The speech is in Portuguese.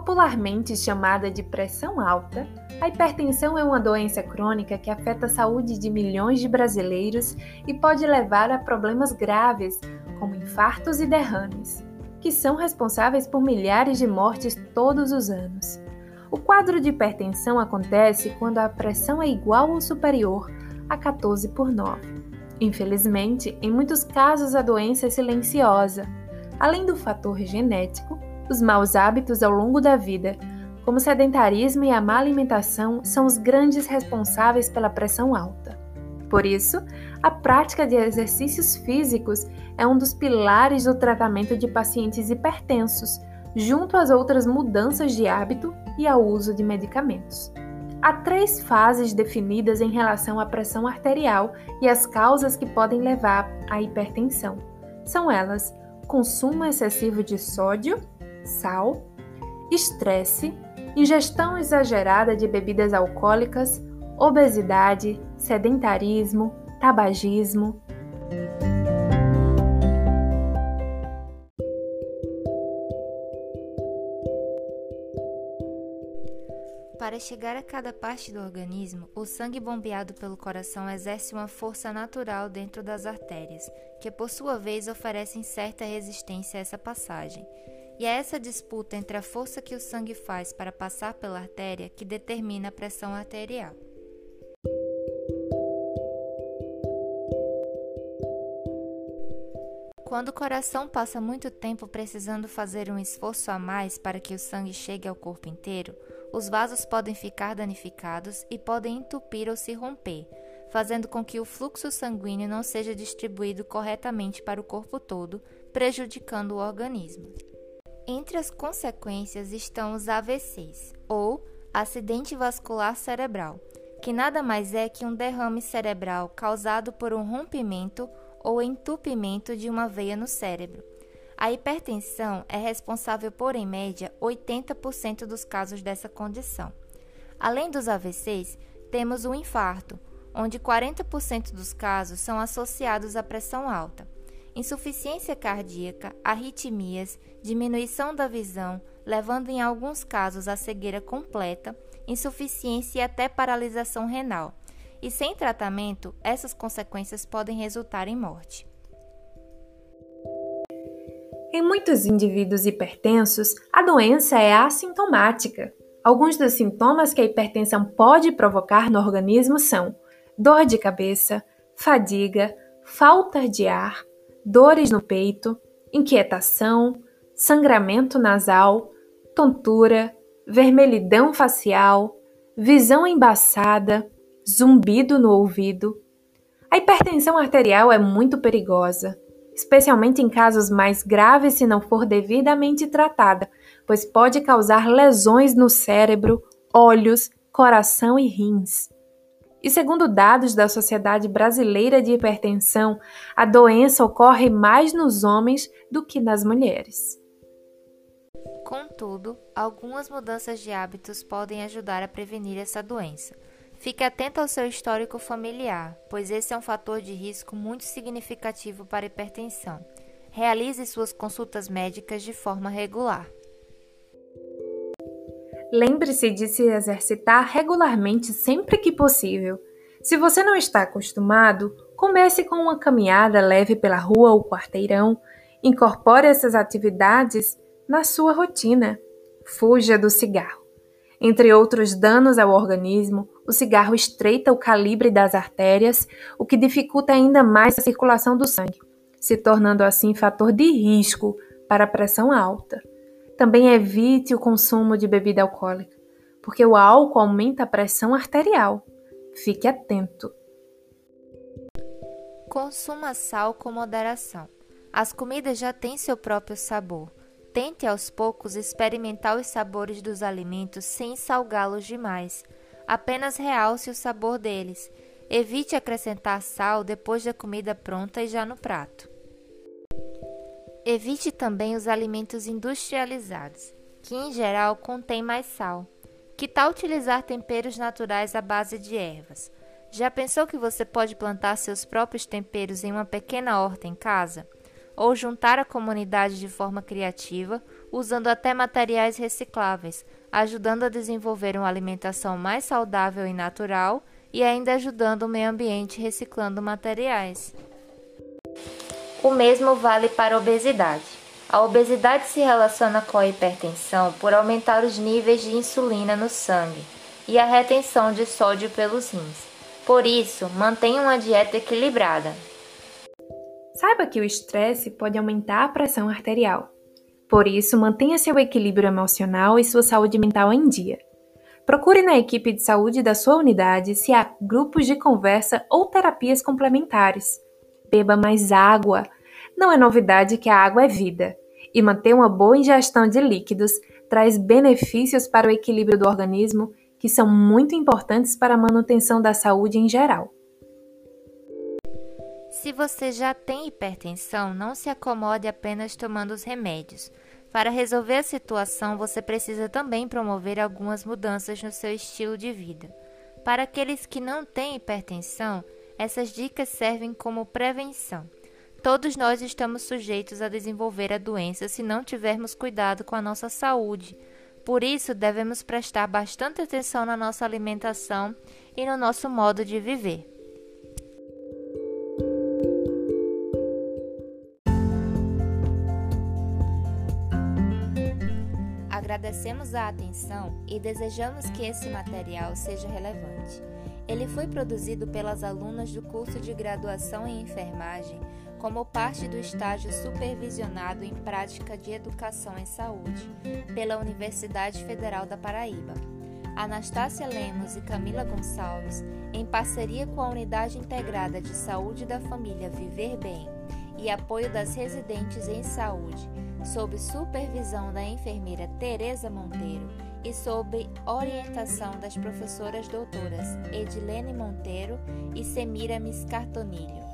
Popularmente chamada de pressão alta, a hipertensão é uma doença crônica que afeta a saúde de milhões de brasileiros e pode levar a problemas graves, como infartos e derrames, que são responsáveis por milhares de mortes todos os anos. O quadro de hipertensão acontece quando a pressão é igual ou superior a 14 por 9. Infelizmente, em muitos casos a doença é silenciosa. Além do fator genético, os maus hábitos ao longo da vida, como o sedentarismo e a má alimentação, são os grandes responsáveis pela pressão alta. Por isso, a prática de exercícios físicos é um dos pilares do tratamento de pacientes hipertensos, junto às outras mudanças de hábito e ao uso de medicamentos. Há três fases definidas em relação à pressão arterial e as causas que podem levar à hipertensão. São elas: consumo excessivo de sódio, sal, estresse, ingestão exagerada de bebidas alcoólicas, obesidade, sedentarismo, tabagismo. Para chegar a cada parte do organismo, o sangue bombeado pelo coração exerce uma força natural dentro das artérias, que por sua vez oferecem certa resistência a essa passagem. E é essa disputa entre a força que o sangue faz para passar pela artéria que determina a pressão arterial. Quando o coração passa muito tempo precisando fazer um esforço a mais para que o sangue chegue ao corpo inteiro, os vasos podem ficar danificados e podem entupir ou se romper, fazendo com que o fluxo sanguíneo não seja distribuído corretamente para o corpo todo, prejudicando o organismo. Entre as consequências estão os AVCs, ou acidente vascular cerebral, que nada mais é que um derrame cerebral causado por um rompimento ou entupimento de uma veia no cérebro. A hipertensão é responsável por, em média, 80% dos casos dessa condição. Além dos AVCs, temos o infarto, onde 40% dos casos são associados à pressão alta insuficiência cardíaca, arritmias, diminuição da visão, levando em alguns casos à cegueira completa, insuficiência e até paralisação renal. E sem tratamento, essas consequências podem resultar em morte. Em muitos indivíduos hipertensos, a doença é assintomática. Alguns dos sintomas que a hipertensão pode provocar no organismo são dor de cabeça, fadiga, falta de ar, dores no peito, inquietação, sangramento nasal, tontura, vermelhidão facial, visão embaçada, zumbido no ouvido. A hipertensão arterial é muito perigosa, especialmente em casos mais graves se não for devidamente tratada, pois pode causar lesões no cérebro, olhos, coração e rins. E segundo dados da Sociedade Brasileira de Hipertensão, a doença ocorre mais nos homens do que nas mulheres. Contudo, algumas mudanças de hábitos podem ajudar a prevenir essa doença. Fique atento ao seu histórico familiar, pois esse é um fator de risco muito significativo para a hipertensão. Realize suas consultas médicas de forma regular. Lembre-se de se exercitar regularmente sempre que possível. Se você não está acostumado, comece com uma caminhada leve pela rua ou quarteirão. Incorpore essas atividades na sua rotina. Fuja do cigarro. Entre outros danos ao organismo, o cigarro estreita o calibre das artérias, o que dificulta ainda mais a circulação do sangue, se tornando assim fator de risco para a pressão alta. Também evite o consumo de bebida alcoólica, porque o álcool aumenta a pressão arterial. Fique atento. Consuma sal com moderação. As comidas já têm seu próprio sabor. Tente aos poucos experimentar os sabores dos alimentos sem salgá-los demais. Apenas realce o sabor deles. Evite acrescentar sal depois da comida pronta e já no prato. Evite também os alimentos industrializados, que em geral contêm mais sal. Que tal utilizar temperos naturais à base de ervas? Já pensou que você pode plantar seus próprios temperos em uma pequena horta em casa? ou juntar a comunidade de forma criativa, usando até materiais recicláveis, ajudando a desenvolver uma alimentação mais saudável e natural e ainda ajudando o meio ambiente reciclando materiais. O mesmo vale para a obesidade. A obesidade se relaciona com a hipertensão por aumentar os níveis de insulina no sangue e a retenção de sódio pelos rins. Por isso, mantenha uma dieta equilibrada. Saiba que o estresse pode aumentar a pressão arterial. Por isso, mantenha seu equilíbrio emocional e sua saúde mental em dia. Procure na equipe de saúde da sua unidade se há grupos de conversa ou terapias complementares. Beba mais água. Não é novidade que a água é vida, e manter uma boa ingestão de líquidos traz benefícios para o equilíbrio do organismo que são muito importantes para a manutenção da saúde em geral. Se você já tem hipertensão, não se acomode apenas tomando os remédios. Para resolver a situação, você precisa também promover algumas mudanças no seu estilo de vida. Para aqueles que não têm hipertensão, essas dicas servem como prevenção. Todos nós estamos sujeitos a desenvolver a doença se não tivermos cuidado com a nossa saúde. Por isso, devemos prestar bastante atenção na nossa alimentação e no nosso modo de viver. Agradecemos a atenção e desejamos que esse material seja relevante. Ele foi produzido pelas alunas do curso de graduação em enfermagem como parte do estágio supervisionado em prática de educação em saúde pela Universidade Federal da Paraíba. Anastácia Lemos e Camila Gonçalves, em parceria com a Unidade Integrada de Saúde da Família Viver Bem e apoio das residentes em saúde, sob supervisão da enfermeira Tereza Monteiro e sob orientação das professoras doutoras Edilene Monteiro e Semira Miscartonilho